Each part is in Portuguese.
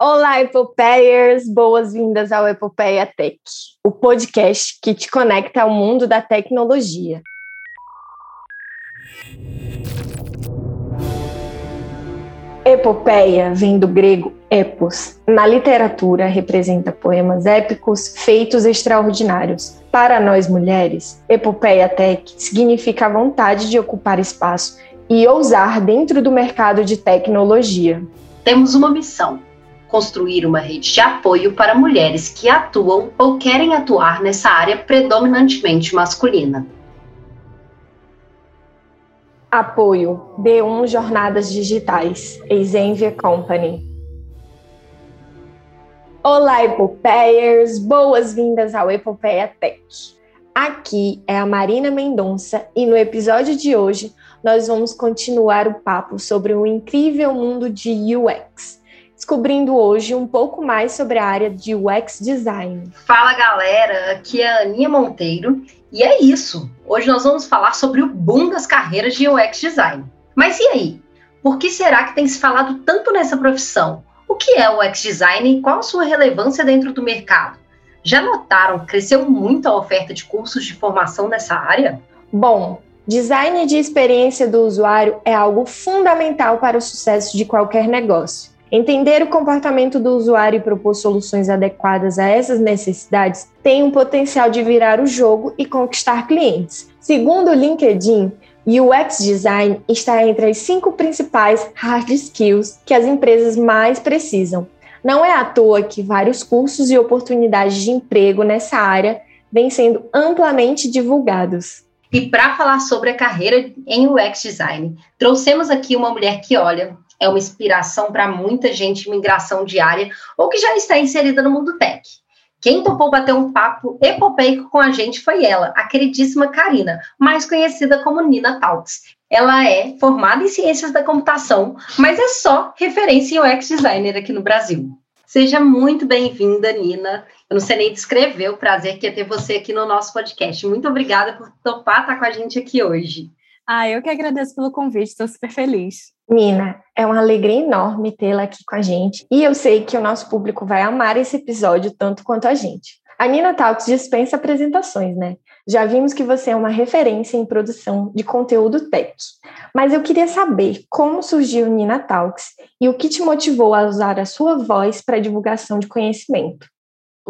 Olá, Epopeiers! Boas-vindas ao Epopeia Tech, o podcast que te conecta ao mundo da tecnologia. Epopeia vem do grego epos. Na literatura, representa poemas épicos feitos extraordinários. Para nós mulheres, epopeia tech significa a vontade de ocupar espaço e ousar dentro do mercado de tecnologia. Temos uma missão: construir uma rede de apoio para mulheres que atuam ou querem atuar nessa área predominantemente masculina. Apoio B1 Jornadas Digitais, Exenvia Company. Olá, Epopeiers! Boas-vindas ao Epopeia Tech. Aqui é a Marina Mendonça e no episódio de hoje nós vamos continuar o papo sobre o incrível mundo de UX, descobrindo hoje um pouco mais sobre a área de UX Design. Fala galera, aqui é a Aninha Monteiro e é isso. Hoje nós vamos falar sobre o boom das carreiras de UX Design. Mas e aí? Por que será que tem se falado tanto nessa profissão? O que é o UX Design e qual a sua relevância dentro do mercado? Já notaram que cresceu muito a oferta de cursos de formação nessa área? Bom, design de experiência do usuário é algo fundamental para o sucesso de qualquer negócio. Entender o comportamento do usuário e propor soluções adequadas a essas necessidades tem um potencial de virar o jogo e conquistar clientes. Segundo o LinkedIn, UX Design está entre as cinco principais hard skills que as empresas mais precisam. Não é à toa que vários cursos e oportunidades de emprego nessa área vêm sendo amplamente divulgados. E para falar sobre a carreira em UX Design, trouxemos aqui uma mulher que, olha, é uma inspiração para muita gente em migração diária ou que já está inserida no mundo tech. Quem topou bater um papo epopeico com a gente foi ela, a queridíssima Karina, mais conhecida como Nina Talks. Ela é formada em ciências da computação, mas é só referência em UX designer aqui no Brasil. Seja muito bem-vinda, Nina. Eu não sei nem descrever o prazer que é ter você aqui no nosso podcast. Muito obrigada por topar estar com a gente aqui hoje. Ah, eu que agradeço pelo convite, estou super feliz. Nina, é uma alegria enorme tê-la aqui com a gente e eu sei que o nosso público vai amar esse episódio tanto quanto a gente. A Nina Talks dispensa apresentações, né? Já vimos que você é uma referência em produção de conteúdo tech. Mas eu queria saber como surgiu Nina Talks e o que te motivou a usar a sua voz para a divulgação de conhecimento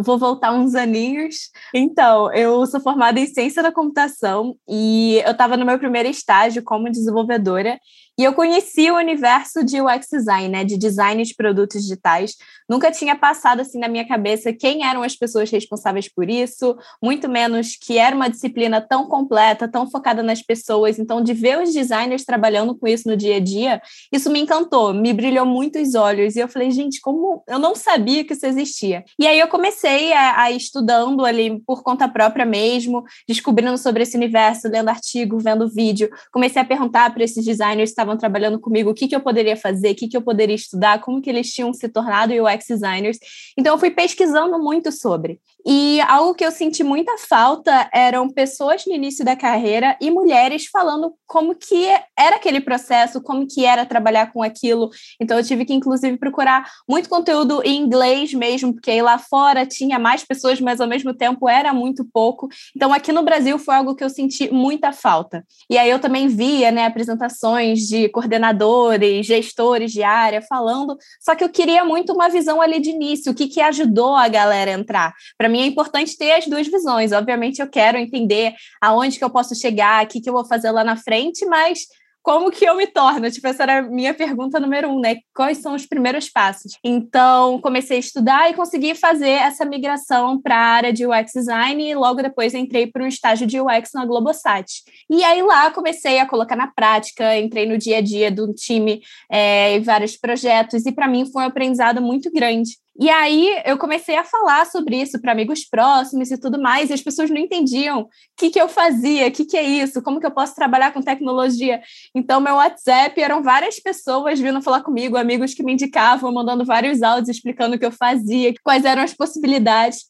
vou voltar uns aninhos. Então, eu sou formada em ciência da computação e eu estava no meu primeiro estágio como desenvolvedora e eu conheci o universo de UX design, né, de design de produtos digitais. Nunca tinha passado assim na minha cabeça quem eram as pessoas responsáveis por isso, muito menos que era uma disciplina tão completa, tão focada nas pessoas. Então, de ver os designers trabalhando com isso no dia a dia, isso me encantou, me brilhou muito os olhos. E eu falei, gente, como eu não sabia que isso existia. E aí eu comecei a, a estudando ali por conta própria mesmo, descobrindo sobre esse universo, lendo artigo, vendo vídeo. Comecei a perguntar para esses designers estavam trabalhando comigo o que, que eu poderia fazer, o que, que eu poderia estudar, como que eles tinham se tornado UX designers. Então, eu fui pesquisando muito sobre. E algo que eu senti muita falta eram pessoas no início da carreira e mulheres falando como que era aquele processo, como que era trabalhar com aquilo. Então eu tive que inclusive procurar muito conteúdo em inglês mesmo, porque aí lá fora tinha mais pessoas, mas ao mesmo tempo era muito pouco. Então aqui no Brasil foi algo que eu senti muita falta. E aí eu também via, né, apresentações de coordenadores, gestores de área falando, só que eu queria muito uma visão ali de início, o que que ajudou a galera a entrar. Para mim é importante ter as duas visões. Obviamente, eu quero entender aonde que eu posso chegar, o que, que eu vou fazer lá na frente, mas como que eu me torno? Tipo, essa era a minha pergunta número um, né? Quais são os primeiros passos? Então, comecei a estudar e consegui fazer essa migração para a área de UX design e logo depois entrei para um estágio de UX na Globosat. E aí lá comecei a colocar na prática, entrei no dia a dia do time é, em vários projetos e para mim foi um aprendizado muito grande. E aí eu comecei a falar sobre isso para amigos próximos e tudo mais, e as pessoas não entendiam o que, que eu fazia, o que, que é isso, como que eu posso trabalhar com tecnologia. Então, meu WhatsApp eram várias pessoas vindo falar comigo, amigos que me indicavam, mandando vários áudios explicando o que eu fazia, quais eram as possibilidades.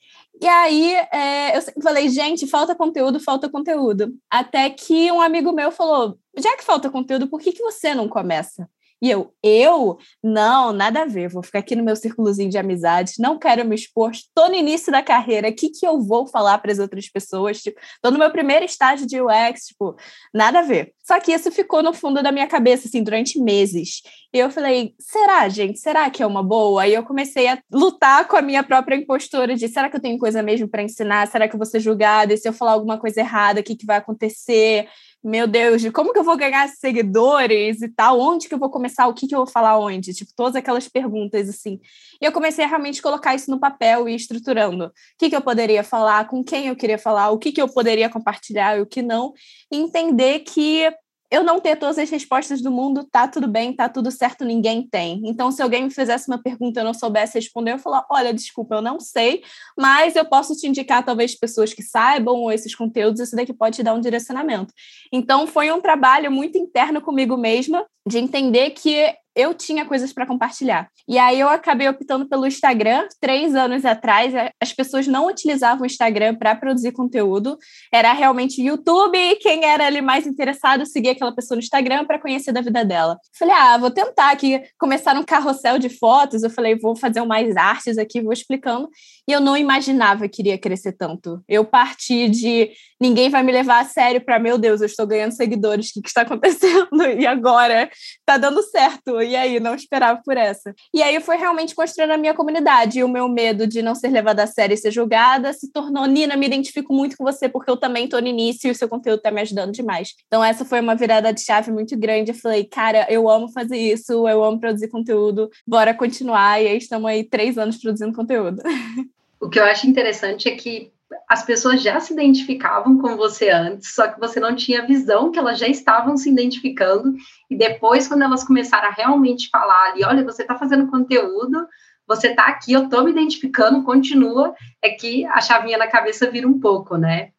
E aí é, eu falei, gente, falta conteúdo, falta conteúdo. Até que um amigo meu falou: já que falta conteúdo, por que, que você não começa? E eu, eu? Não, nada a ver, vou ficar aqui no meu círculozinho de amizades, não quero me expor, estou no início da carreira, o que, que eu vou falar para as outras pessoas? Tipo, no meu primeiro estágio de UX, tipo, nada a ver. Só que isso ficou no fundo da minha cabeça, assim, durante meses. E eu falei, será, gente? Será que é uma boa? E eu comecei a lutar com a minha própria impostura de será que eu tenho coisa mesmo para ensinar? Será que eu vou ser julgada? E se eu falar alguma coisa errada, o que, que vai acontecer? Meu Deus, de como que eu vou ganhar seguidores e tal, onde que eu vou começar, o que que eu vou falar onde, tipo, todas aquelas perguntas, assim. E eu comecei a realmente colocar isso no papel e estruturando. O que que eu poderia falar, com quem eu queria falar, o que que eu poderia compartilhar e o que não, e entender que eu não ter todas as respostas do mundo, tá tudo bem, tá tudo certo, ninguém tem. Então, se alguém me fizesse uma pergunta e eu não soubesse responder, eu falar: olha, desculpa, eu não sei, mas eu posso te indicar talvez pessoas que saibam esses conteúdos, isso daqui pode te dar um direcionamento. Então, foi um trabalho muito interno comigo mesma, de entender que eu tinha coisas para compartilhar. E aí eu acabei optando pelo Instagram. Três anos atrás, as pessoas não utilizavam o Instagram para produzir conteúdo. Era realmente YouTube. Quem era ali mais interessado seguia aquela pessoa no Instagram para conhecer da vida dela. Falei, ah, vou tentar aqui começar um carrossel de fotos. Eu falei, vou fazer mais artes aqui, vou explicando. E eu não imaginava que iria crescer tanto. Eu parti de ninguém vai me levar a sério para, meu Deus, eu estou ganhando seguidores, o que, que está acontecendo? E agora tá dando certo e aí, não esperava por essa. E aí foi realmente construindo a minha comunidade. E o meu medo de não ser levada a sério e ser julgada se tornou, Nina, me identifico muito com você, porque eu também estou no início e o seu conteúdo está me ajudando demais. Então, essa foi uma virada de chave muito grande. Eu falei, cara, eu amo fazer isso, eu amo produzir conteúdo, bora continuar. E aí estamos aí três anos produzindo conteúdo. O que eu acho interessante é que as pessoas já se identificavam com você antes, só que você não tinha visão que elas já estavam se identificando, e depois, quando elas começaram a realmente falar ali, olha, você está fazendo conteúdo, você está aqui, eu estou me identificando, continua, é que a chavinha na cabeça vira um pouco, né?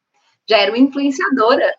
Já era uma influenciadora.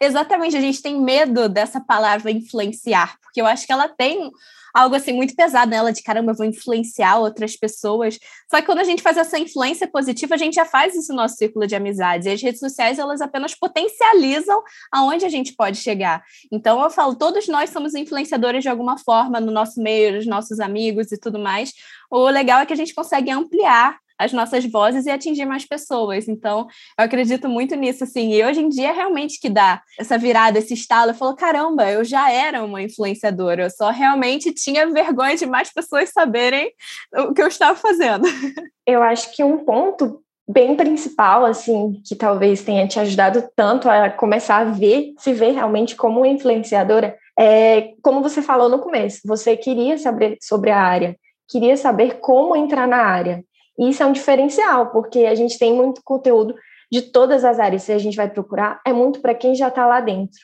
Exatamente, a gente tem medo dessa palavra influenciar, porque eu acho que ela tem algo assim muito pesado nela de caramba, eu vou influenciar outras pessoas. Só que quando a gente faz essa influência positiva, a gente já faz isso no nosso círculo de amizades. E as redes sociais, elas apenas potencializam aonde a gente pode chegar. Então eu falo, todos nós somos influenciadores de alguma forma no nosso meio, os nossos amigos e tudo mais. O legal é que a gente consegue ampliar as nossas vozes e atingir mais pessoas. Então, eu acredito muito nisso, assim. E hoje em dia, realmente, que dá essa virada, esse estalo. Eu falo, caramba, eu já era uma influenciadora. Eu só realmente tinha vergonha de mais pessoas saberem o que eu estava fazendo. Eu acho que um ponto bem principal, assim, que talvez tenha te ajudado tanto a começar a ver, se ver realmente como influenciadora, é, como você falou no começo, você queria saber sobre a área, queria saber como entrar na área. E isso é um diferencial, porque a gente tem muito conteúdo de todas as áreas, se a gente vai procurar, é muito para quem já está lá dentro.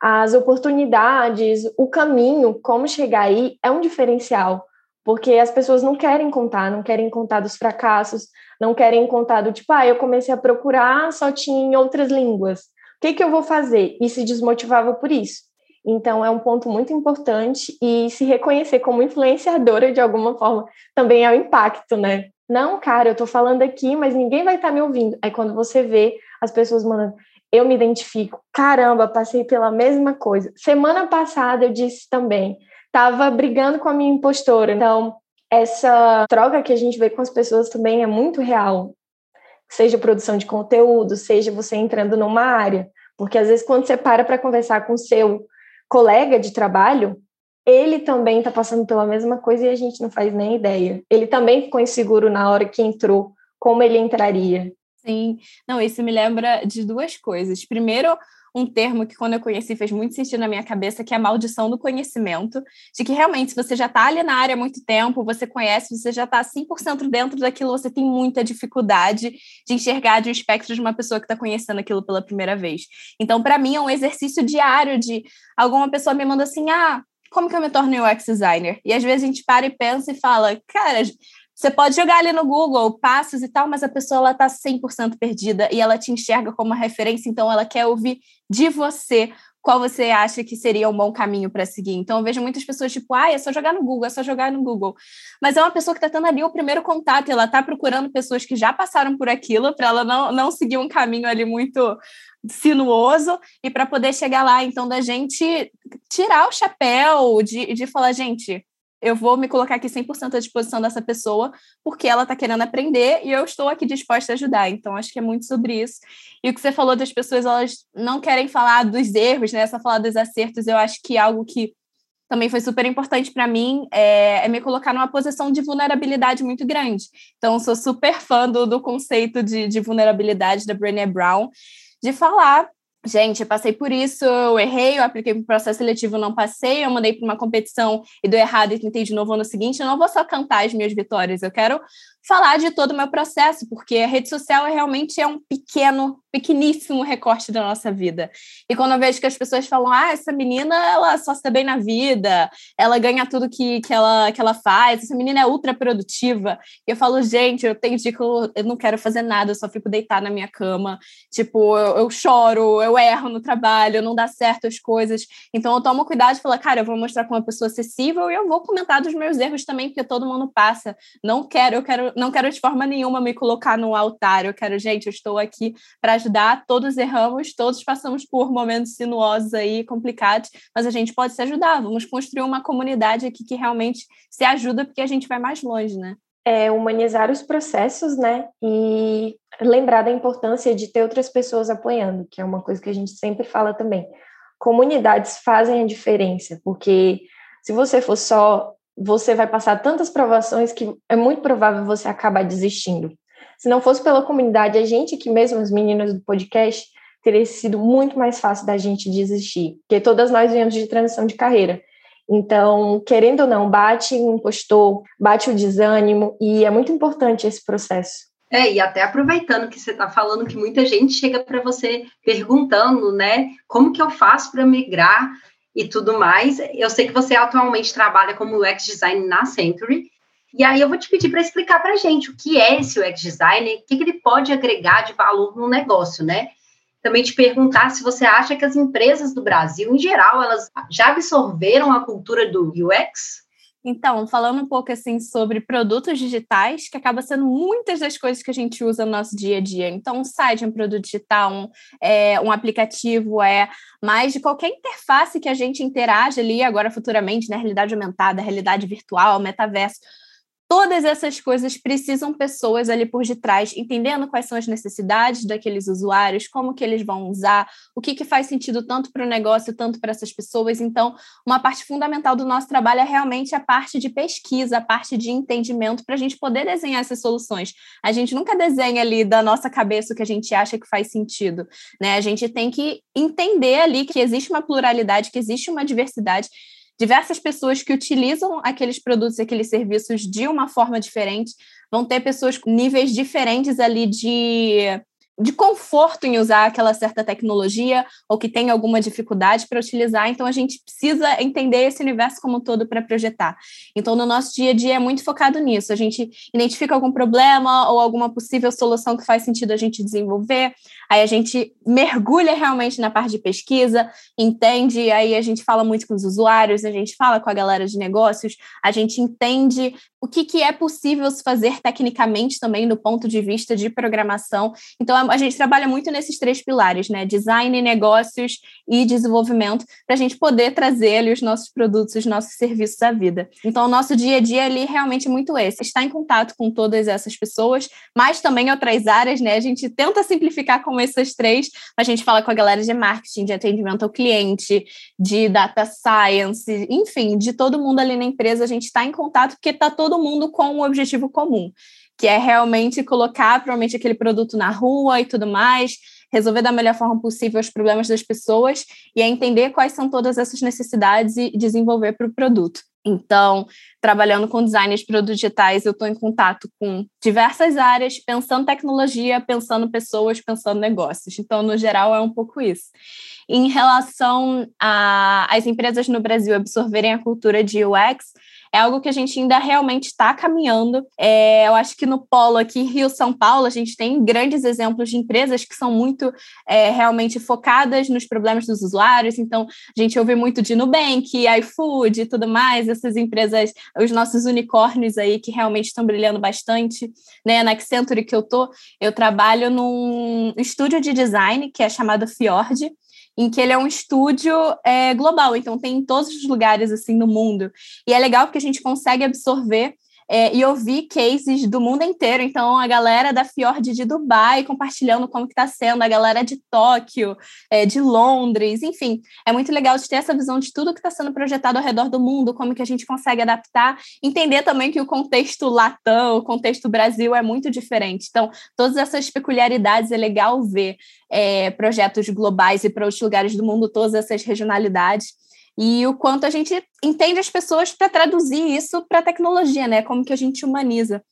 As oportunidades, o caminho, como chegar aí, é um diferencial, porque as pessoas não querem contar, não querem contar dos fracassos, não querem contar do tipo, ah, eu comecei a procurar, só tinha em outras línguas. O que, que eu vou fazer? E se desmotivava por isso. Então, é um ponto muito importante e se reconhecer como influenciadora de alguma forma também é o impacto, né? Não, cara, eu tô falando aqui, mas ninguém vai estar tá me ouvindo. Aí quando você vê as pessoas mandando, eu me identifico, caramba, passei pela mesma coisa. Semana passada eu disse também, tava brigando com a minha impostora. Então, essa troca que a gente vê com as pessoas também é muito real. Seja produção de conteúdo, seja você entrando numa área. Porque às vezes quando você para para conversar com seu colega de trabalho, ele também está passando pela mesma coisa e a gente não faz nem ideia. Ele também ficou inseguro na hora que entrou, como ele entraria. Sim, não, isso me lembra de duas coisas. Primeiro, um termo que quando eu conheci fez muito sentido na minha cabeça, que é a maldição do conhecimento, de que realmente se você já está ali na área há muito tempo, você conhece, você já está 100% dentro daquilo, você tem muita dificuldade de enxergar de um espectro de uma pessoa que está conhecendo aquilo pela primeira vez. Então, para mim, é um exercício diário de alguma pessoa me manda assim, ah, como que eu me torno UX designer? E às vezes a gente para e pensa e fala, cara, você pode jogar ali no Google passos e tal, mas a pessoa ela tá 100% perdida e ela te enxerga como uma referência, então ela quer ouvir de você qual você acha que seria um bom caminho para seguir. Então, eu vejo muitas pessoas tipo, ah, é só jogar no Google, é só jogar no Google. Mas é uma pessoa que está tendo ali o primeiro contato, ela está procurando pessoas que já passaram por aquilo, para ela não, não seguir um caminho ali muito sinuoso e para poder chegar lá, então, da gente tirar o chapéu, de, de falar, gente, eu vou me colocar aqui 100% à disposição dessa pessoa, porque ela está querendo aprender e eu estou aqui disposta a ajudar. Então, acho que é muito sobre isso. E o que você falou das pessoas, elas não querem falar dos erros, né? Só falar dos acertos, eu acho que algo que também foi super importante para mim é, é, me colocar numa posição de vulnerabilidade muito grande. Então, sou super fã do, do conceito de, de vulnerabilidade da Brené Brown, de falar gente, eu passei por isso, eu errei, eu apliquei para o processo seletivo, não passei, eu mandei para uma competição e deu errado e tentei de novo no seguinte, eu não vou só cantar as minhas vitórias, eu quero falar de todo o meu processo, porque a rede social é realmente é um pequeno, pequeníssimo recorte da nossa vida. E quando eu vejo que as pessoas falam, ah, essa menina, ela só se dá bem na vida, ela ganha tudo que, que, ela, que ela faz, essa menina é ultra produtiva. E eu falo, gente, eu tenho dia que eu, eu não quero fazer nada, eu só fico deitada na minha cama, tipo, eu, eu choro, eu erro no trabalho, não dá certo as coisas. Então eu tomo cuidado e falo, cara, eu vou mostrar como uma pessoa acessível e eu vou comentar dos meus erros também, porque todo mundo passa. Não quero, eu quero não quero de forma nenhuma me colocar no altar. Eu quero, gente, eu estou aqui para ajudar. Todos erramos, todos passamos por momentos sinuosos aí, complicados, mas a gente pode se ajudar. Vamos construir uma comunidade aqui que realmente se ajuda, porque a gente vai mais longe, né? É humanizar os processos, né? E lembrar da importância de ter outras pessoas apoiando, que é uma coisa que a gente sempre fala também. Comunidades fazem a diferença, porque se você for só você vai passar tantas provações que é muito provável você acabar desistindo. Se não fosse pela comunidade, a gente que mesmo as meninas do podcast teria sido muito mais fácil da gente desistir, porque todas nós viemos de transição de carreira. Então, querendo ou não, bate o impostor, bate o desânimo, e é muito importante esse processo. É, e até aproveitando que você está falando que muita gente chega para você perguntando, né, como que eu faço para migrar e tudo mais. Eu sei que você atualmente trabalha como UX design na Century. E aí eu vou te pedir para explicar para a gente o que é esse UX design, o que, que ele pode agregar de valor no negócio, né? Também te perguntar se você acha que as empresas do Brasil, em geral, elas já absorveram a cultura do UX? Então, falando um pouco assim sobre produtos digitais, que acaba sendo muitas das coisas que a gente usa no nosso dia a dia. Então, um site é um produto digital, um, é, um aplicativo é mais de qualquer interface que a gente interage ali agora futuramente, na né? realidade aumentada, realidade virtual, metaverso Todas essas coisas precisam pessoas ali por detrás, entendendo quais são as necessidades daqueles usuários, como que eles vão usar, o que, que faz sentido tanto para o negócio, tanto para essas pessoas. Então, uma parte fundamental do nosso trabalho é realmente a parte de pesquisa, a parte de entendimento, para a gente poder desenhar essas soluções. A gente nunca desenha ali da nossa cabeça o que a gente acha que faz sentido. Né? A gente tem que entender ali que existe uma pluralidade, que existe uma diversidade diversas pessoas que utilizam aqueles produtos, aqueles serviços de uma forma diferente, vão ter pessoas com níveis diferentes ali de de conforto em usar aquela certa tecnologia ou que tem alguma dificuldade para utilizar. Então, a gente precisa entender esse universo como um todo para projetar. Então, no nosso dia a dia é muito focado nisso. A gente identifica algum problema ou alguma possível solução que faz sentido a gente desenvolver. Aí a gente mergulha realmente na parte de pesquisa, entende, aí a gente fala muito com os usuários, a gente fala com a galera de negócios, a gente entende o que, que é possível se fazer tecnicamente também do ponto de vista de programação. Então, a gente trabalha muito nesses três pilares, né? Design, negócios e desenvolvimento, para a gente poder trazer ali os nossos produtos, os nossos serviços à vida. Então, o nosso dia a dia ali realmente é muito esse, estar em contato com todas essas pessoas, mas também outras áreas, né? A gente tenta simplificar com essas três, a gente fala com a galera de marketing, de atendimento ao cliente, de data science, enfim, de todo mundo ali na empresa, a gente está em contato porque está todo mundo com um objetivo comum que é realmente colocar provavelmente aquele produto na rua e tudo mais, resolver da melhor forma possível os problemas das pessoas e é entender quais são todas essas necessidades e desenvolver para o produto. Então, trabalhando com design de produtos digitais, eu estou em contato com diversas áreas, pensando tecnologia, pensando pessoas, pensando negócios. Então, no geral, é um pouco isso. Em relação às empresas no Brasil absorverem a cultura de UX, é algo que a gente ainda realmente está caminhando. É, eu acho que no polo aqui, Rio São Paulo, a gente tem grandes exemplos de empresas que são muito é, realmente focadas nos problemas dos usuários. Então, a gente ouve muito de Nubank, iFood e tudo mais, essas empresas, os nossos unicórnios aí que realmente estão brilhando bastante. Né? Na Accenture que eu tô, eu trabalho num estúdio de design que é chamado Fjord, em que ele é um estúdio é, global, então tem em todos os lugares assim no mundo. E é legal porque a gente consegue absorver é, e ouvir cases do mundo inteiro. Então, a galera da Fiord de Dubai compartilhando como que está sendo, a galera de Tóquio, é, de Londres, enfim. É muito legal de ter essa visão de tudo que está sendo projetado ao redor do mundo, como que a gente consegue adaptar, entender também que o contexto latão, o contexto Brasil é muito diferente. Então, todas essas peculiaridades é legal ver é, projetos globais e para outros lugares do mundo, todas essas regionalidades e o quanto a gente entende as pessoas para traduzir isso para a tecnologia, né? Como que a gente humaniza.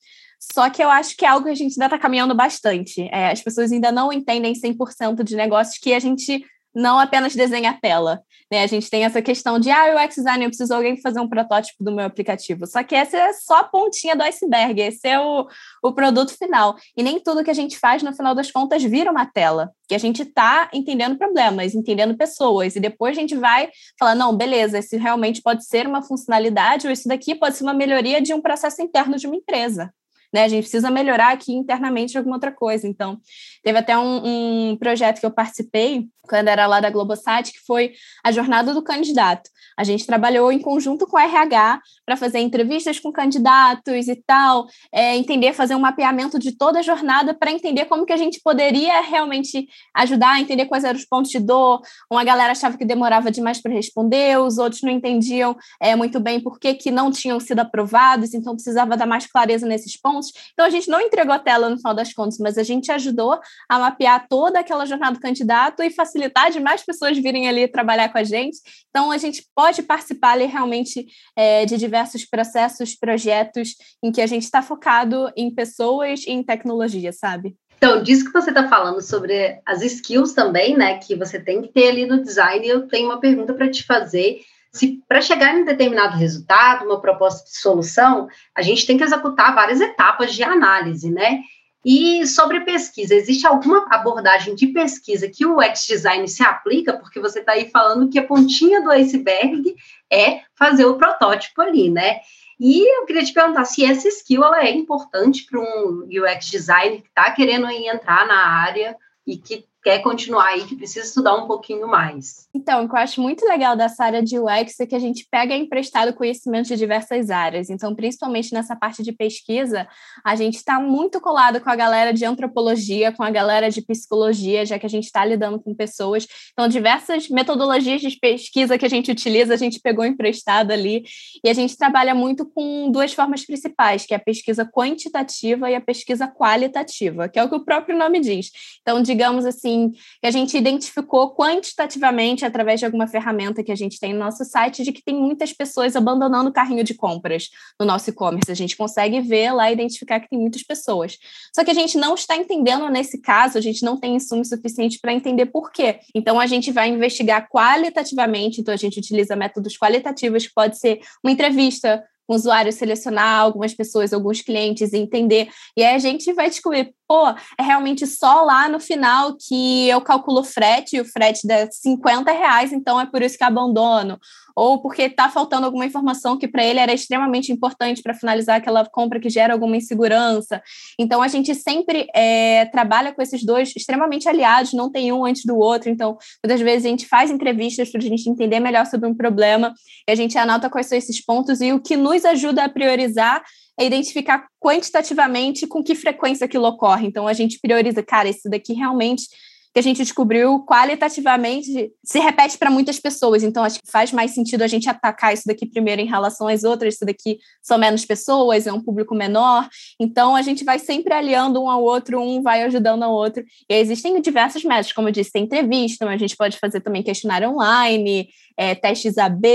Só que eu acho que é algo que a gente ainda está caminhando bastante. É, as pessoas ainda não entendem 100% de negócios que a gente não apenas desenha a tela. Né? A gente tem essa questão de, ah, UX design, eu preciso alguém fazer um protótipo do meu aplicativo. Só que essa é só a pontinha do iceberg, esse é o, o produto final. E nem tudo que a gente faz, no final das contas, vira uma tela. Que a gente está entendendo problemas, entendendo pessoas, e depois a gente vai falar, não, beleza, esse realmente pode ser uma funcionalidade, ou isso daqui pode ser uma melhoria de um processo interno de uma empresa né? A gente precisa melhorar aqui internamente alguma outra coisa. Então, teve até um, um projeto que eu participei quando era lá da Globosat, que foi a jornada do candidato. A gente trabalhou em conjunto com o RH para fazer entrevistas com candidatos e tal, é, entender, fazer um mapeamento de toda a jornada para entender como que a gente poderia realmente ajudar entender quais eram os pontos de dor. Uma galera achava que demorava demais para responder, os outros não entendiam é, muito bem por que não tinham sido aprovados, então precisava dar mais clareza nesses pontos. Então a gente não entregou a tela no final das contas, mas a gente ajudou a mapear toda aquela jornada do candidato e facilitar de mais pessoas virem ali trabalhar com a gente. Então a gente pode participar ali realmente é, de diversos processos, projetos em que a gente está focado em pessoas e em tecnologia, sabe? Então, disso que você está falando sobre as skills também, né, que você tem que ter ali no design, eu tenho uma pergunta para te fazer se para chegar em determinado resultado, uma proposta de solução, a gente tem que executar várias etapas de análise, né? E sobre pesquisa, existe alguma abordagem de pesquisa que o X-Design se aplica? Porque você está aí falando que a pontinha do iceberg é fazer o protótipo ali, né? E eu queria te perguntar se essa skill ela é importante para um UX designer que está querendo entrar na área e que quer continuar aí, que precisa estudar um pouquinho mais. Então, o que eu acho muito legal dessa área de UX é que a gente pega emprestado conhecimento de diversas áreas. Então, principalmente nessa parte de pesquisa, a gente está muito colado com a galera de antropologia, com a galera de psicologia, já que a gente está lidando com pessoas. Então, diversas metodologias de pesquisa que a gente utiliza, a gente pegou emprestado ali. E a gente trabalha muito com duas formas principais, que é a pesquisa quantitativa e a pesquisa qualitativa, que é o que o próprio nome diz. Então, digamos assim, assim, que a gente identificou quantitativamente através de alguma ferramenta que a gente tem no nosso site, de que tem muitas pessoas abandonando o carrinho de compras no nosso e-commerce. A gente consegue ver lá, identificar que tem muitas pessoas. Só que a gente não está entendendo nesse caso, a gente não tem insumo suficiente para entender por quê. Então a gente vai investigar qualitativamente, então a gente utiliza métodos qualitativos, que pode ser uma entrevista, um usuário selecionar algumas pessoas, alguns clientes e entender. E aí a gente vai descobrir, pô, é realmente só lá no final que eu calculo o frete, e o frete dá 50 reais, então é por isso que abandono. Ou porque está faltando alguma informação que para ele era extremamente importante para finalizar aquela compra que gera alguma insegurança. Então a gente sempre é, trabalha com esses dois extremamente aliados, não tem um antes do outro. Então, muitas vezes a gente faz entrevistas para a gente entender melhor sobre um problema e a gente anota quais são esses pontos e o que nos ajuda a priorizar é identificar quantitativamente com que frequência aquilo ocorre. Então, a gente prioriza, cara, esse daqui realmente que a gente descobriu qualitativamente se repete para muitas pessoas. Então, acho que faz mais sentido a gente atacar isso daqui primeiro em relação às outras. Isso daqui são menos pessoas, é um público menor. Então, a gente vai sempre aliando um ao outro, um vai ajudando ao outro. E existem diversos métodos, como eu disse, tem entrevista, mas a gente pode fazer também questionário online, é, testes AB,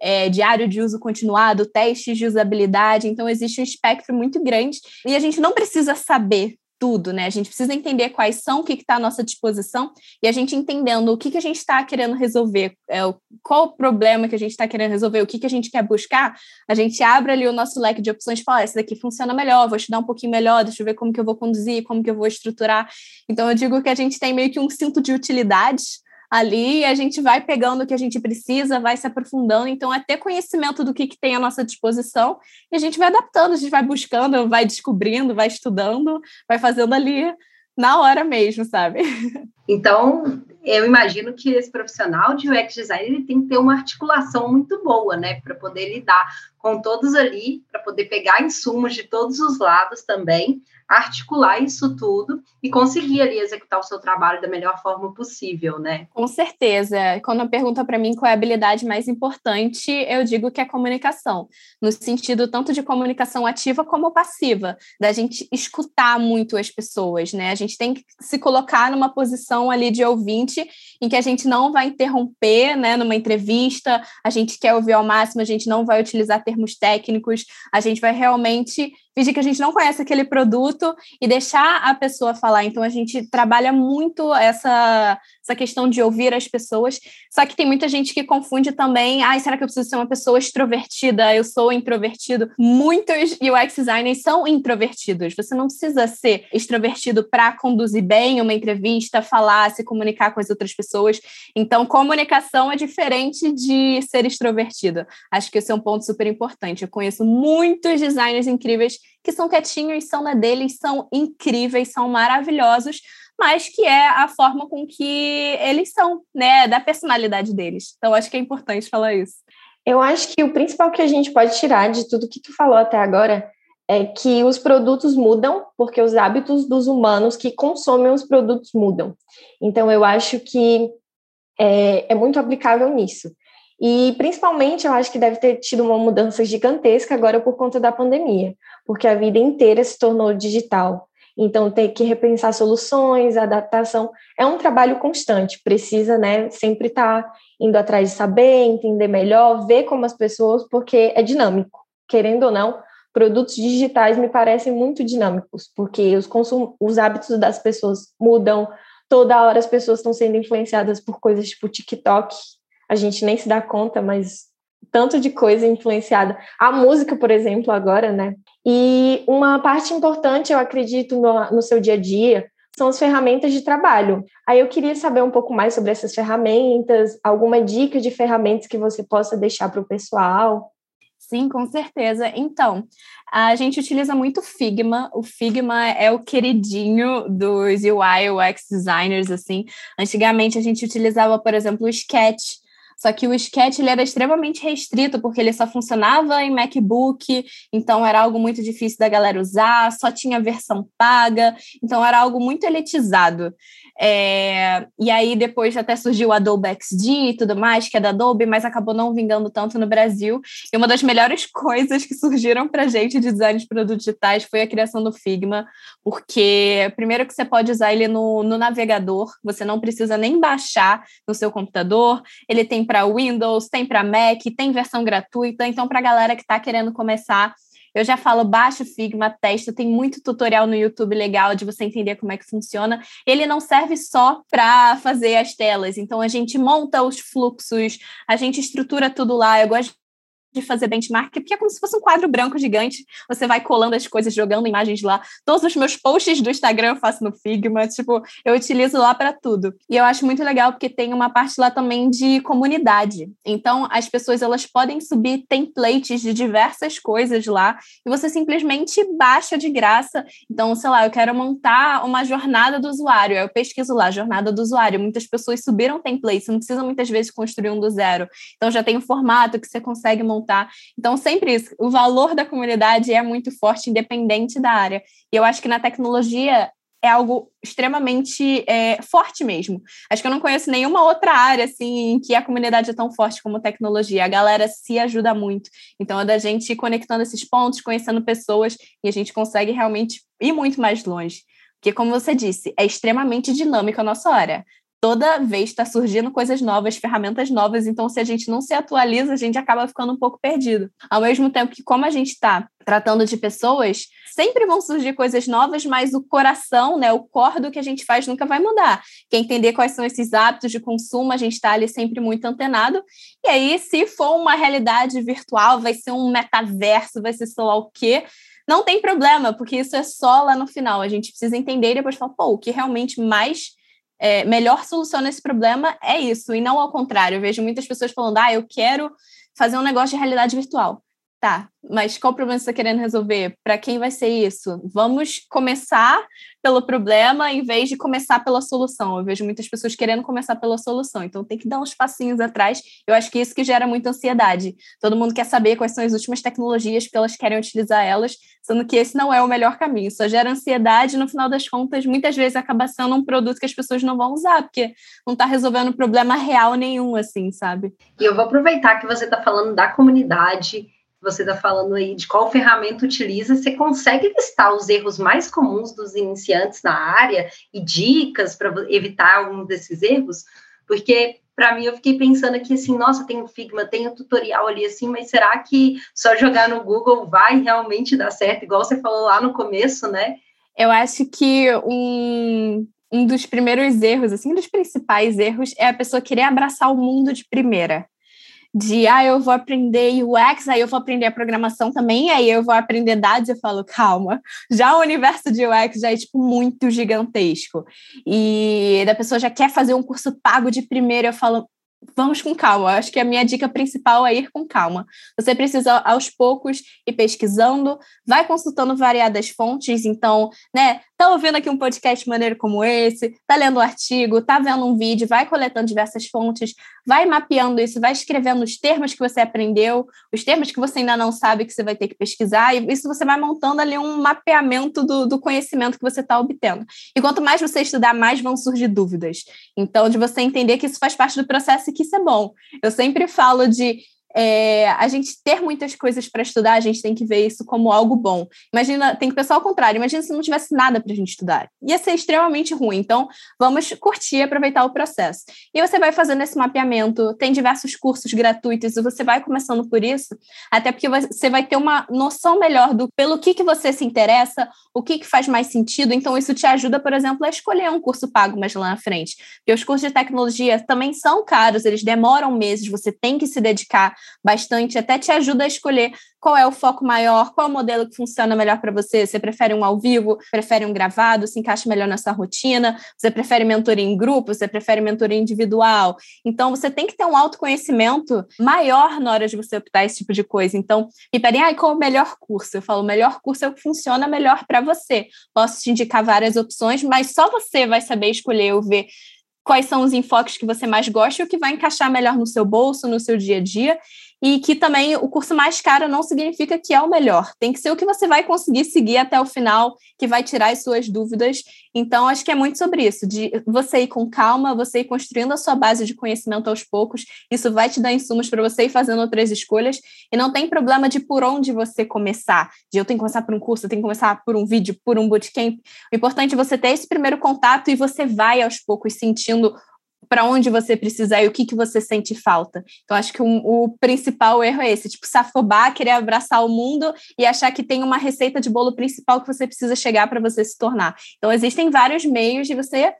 é, diário de uso continuado, testes de usabilidade. Então, existe um espectro muito grande e a gente não precisa saber tudo, né? A gente precisa entender quais são, o que está à nossa disposição, e a gente entendendo o que, que a gente está querendo resolver, é, qual o problema que a gente está querendo resolver, o que, que a gente quer buscar, a gente abre ali o nosso leque de opções e fala, essa daqui funciona melhor, vou estudar um pouquinho melhor, deixa eu ver como que eu vou conduzir, como que eu vou estruturar. Então, eu digo que a gente tem meio que um cinto de utilidades ali a gente vai pegando o que a gente precisa, vai se aprofundando. Então, é ter conhecimento do que, que tem à nossa disposição e a gente vai adaptando, a gente vai buscando, vai descobrindo, vai estudando, vai fazendo ali na hora mesmo, sabe? Então, eu imagino que esse profissional de UX design ele tem que ter uma articulação muito boa, né, para poder lidar com todos ali, para poder pegar insumos de todos os lados também, articular isso tudo e conseguir ali executar o seu trabalho da melhor forma possível, né? Com certeza. Quando pergunta para mim qual é a habilidade mais importante, eu digo que é comunicação, no sentido tanto de comunicação ativa como passiva, da gente escutar muito as pessoas, né? A gente tem que se colocar numa posição ali de ouvinte em que a gente não vai interromper, né, numa entrevista, a gente quer ouvir ao máximo, a gente não vai utilizar termos técnicos, a gente vai realmente fingir que a gente não conhece aquele produto e deixar a pessoa falar. Então, a gente trabalha muito essa, essa questão de ouvir as pessoas. Só que tem muita gente que confunde também, ai, será que eu preciso ser uma pessoa extrovertida? Eu sou introvertido. Muitos UX designers são introvertidos. Você não precisa ser extrovertido para conduzir bem uma entrevista, falar, se comunicar com as outras pessoas. Então, comunicação é diferente de ser extrovertido. Acho que esse é um ponto super importante. Eu conheço muitos designers incríveis que são quietinhos, são na deles, são incríveis, são maravilhosos, mas que é a forma com que eles são, né, da personalidade deles. Então acho que é importante falar isso. Eu acho que o principal que a gente pode tirar de tudo que tu falou até agora é que os produtos mudam porque os hábitos dos humanos que consomem os produtos mudam. Então eu acho que é, é muito aplicável nisso. E principalmente eu acho que deve ter tido uma mudança gigantesca agora por conta da pandemia, porque a vida inteira se tornou digital. Então ter que repensar soluções, adaptação, é um trabalho constante, precisa, né, sempre estar tá indo atrás de saber, entender melhor, ver como as pessoas, porque é dinâmico. Querendo ou não, produtos digitais me parecem muito dinâmicos, porque os, consum os hábitos das pessoas mudam, toda hora as pessoas estão sendo influenciadas por coisas tipo TikTok, a gente nem se dá conta, mas tanto de coisa influenciada. A música, por exemplo, agora, né? E uma parte importante, eu acredito, no, no seu dia a dia, são as ferramentas de trabalho. Aí eu queria saber um pouco mais sobre essas ferramentas, alguma dica de ferramentas que você possa deixar para o pessoal. Sim, com certeza. Então, a gente utiliza muito Figma. O Figma é o queridinho dos UI, UX designers, assim. Antigamente a gente utilizava, por exemplo, o Sketch, só que o Sketch ele era extremamente restrito, porque ele só funcionava em MacBook, então era algo muito difícil da galera usar, só tinha versão paga, então era algo muito elitizado. É, e aí depois até surgiu o Adobe XD e tudo mais, que é da Adobe, mas acabou não vingando tanto no Brasil. E uma das melhores coisas que surgiram para gente de design de produtos digitais foi a criação do Figma, porque primeiro que você pode usar ele no, no navegador, você não precisa nem baixar no seu computador, ele tem para Windows, tem para Mac, tem versão gratuita, então para a galera que está querendo começar eu já falo, baixa o Figma, testa, tem muito tutorial no YouTube legal de você entender como é que funciona. Ele não serve só para fazer as telas, então a gente monta os fluxos, a gente estrutura tudo lá. Eu gosto de fazer benchmark, porque é como se fosse um quadro branco gigante. Você vai colando as coisas, jogando imagens lá. Todos os meus posts do Instagram eu faço no Figma, tipo, eu utilizo lá para tudo. E eu acho muito legal porque tem uma parte lá também de comunidade. Então, as pessoas elas podem subir templates de diversas coisas lá e você simplesmente baixa de graça. Então, sei lá, eu quero montar uma jornada do usuário. Eu pesquiso lá, jornada do usuário. Muitas pessoas subiram templates, não precisa muitas vezes construir um do zero. Então, já tem um formato que você consegue montar montar. Então, sempre isso, o valor da comunidade é muito forte, independente da área. E eu acho que na tecnologia é algo extremamente é, forte mesmo. Acho que eu não conheço nenhuma outra área assim em que a comunidade é tão forte como tecnologia. A galera se ajuda muito. Então é da gente conectando esses pontos, conhecendo pessoas e a gente consegue realmente ir muito mais longe. Porque, como você disse, é extremamente dinâmica a nossa área. Toda vez está surgindo coisas novas, ferramentas novas, então se a gente não se atualiza, a gente acaba ficando um pouco perdido. Ao mesmo tempo que, como a gente está tratando de pessoas, sempre vão surgir coisas novas, mas o coração, né, o core do que a gente faz nunca vai mudar. Quer entender quais são esses hábitos de consumo, a gente está ali sempre muito antenado. E aí, se for uma realidade virtual, vai ser um metaverso, vai ser sei lá o quê, não tem problema, porque isso é só lá no final. A gente precisa entender e depois falar, pô, o que realmente mais é, melhor soluciona esse problema é isso, e não ao contrário. Eu vejo muitas pessoas falando, ah, eu quero fazer um negócio de realidade virtual. Tá, mas qual problema você está querendo resolver? Para quem vai ser isso? Vamos começar pelo problema em vez de começar pela solução. Eu vejo muitas pessoas querendo começar pela solução, então tem que dar uns passinhos atrás. Eu acho que isso que gera muita ansiedade. Todo mundo quer saber quais são as últimas tecnologias porque elas querem utilizar elas, sendo que esse não é o melhor caminho. Só gera ansiedade, no final das contas, muitas vezes acaba sendo um produto que as pessoas não vão usar, porque não está resolvendo problema real nenhum, assim, sabe? E eu vou aproveitar que você está falando da comunidade você está falando aí de qual ferramenta utiliza, você consegue listar os erros mais comuns dos iniciantes na área e dicas para evitar algum desses erros? Porque para mim eu fiquei pensando aqui assim, nossa, tem o Figma, tem o tutorial ali assim, mas será que só jogar no Google vai realmente dar certo, igual você falou lá no começo, né? Eu acho que um, um dos primeiros erros, assim, um dos principais erros é a pessoa querer abraçar o mundo de primeira de ah, eu vou aprender UX, aí eu vou aprender a programação também, aí eu vou aprender dados, eu falo, calma, já o universo de UX já é tipo muito gigantesco. E da pessoa já quer fazer um curso pago de primeira, eu falo, vamos com calma. Acho que a minha dica principal é ir com calma. Você precisa, aos poucos, ir pesquisando, vai consultando variadas fontes. Então, né, tá ouvindo aqui um podcast maneiro como esse, tá lendo um artigo, tá vendo um vídeo, vai coletando diversas fontes, vai mapeando isso, vai escrevendo os termos que você aprendeu, os termos que você ainda não sabe que você vai ter que pesquisar, e isso você vai montando ali um mapeamento do, do conhecimento que você está obtendo. E quanto mais você estudar, mais vão surgir dúvidas. Então, de você entender que isso faz parte do processo que isso é bom. Eu sempre falo de é, a gente ter muitas coisas para estudar, a gente tem que ver isso como algo bom. Imagina, tem que pensar ao contrário, imagina se não tivesse nada para a gente estudar. Ia ser extremamente ruim. Então, vamos curtir e aproveitar o processo. E você vai fazendo esse mapeamento, tem diversos cursos gratuitos, e você vai começando por isso, até porque você vai ter uma noção melhor do pelo que, que você se interessa, o que, que faz mais sentido. Então, isso te ajuda, por exemplo, a escolher um curso pago mais lá na frente. Porque os cursos de tecnologia também são caros, eles demoram meses, você tem que se dedicar bastante, até te ajuda a escolher qual é o foco maior, qual o modelo que funciona melhor para você. Você prefere um ao vivo, prefere um gravado, se encaixa melhor na sua rotina, você prefere mentoria em grupo, você prefere mentoria individual. Então, você tem que ter um autoconhecimento maior na hora de você optar esse tipo de coisa. Então, me pedem, ah, qual o melhor curso? Eu falo, o melhor curso é o que funciona melhor para você. Posso te indicar várias opções, mas só você vai saber escolher ou ver quais são os enfoques que você mais gosta e o que vai encaixar melhor no seu bolso, no seu dia a dia e que também o curso mais caro não significa que é o melhor. Tem que ser o que você vai conseguir seguir até o final, que vai tirar as suas dúvidas. Então, acho que é muito sobre isso, de você ir com calma, você ir construindo a sua base de conhecimento aos poucos. Isso vai te dar insumos para você ir fazendo outras escolhas. E não tem problema de por onde você começar. De eu tenho que começar por um curso, eu tenho que começar por um vídeo, por um bootcamp. O importante é você ter esse primeiro contato e você vai aos poucos sentindo para onde você precisa ir, o que, que você sente falta. Então, acho que o, o principal erro é esse, tipo, se afobar, querer abraçar o mundo e achar que tem uma receita de bolo principal que você precisa chegar para você se tornar. Então, existem vários meios de você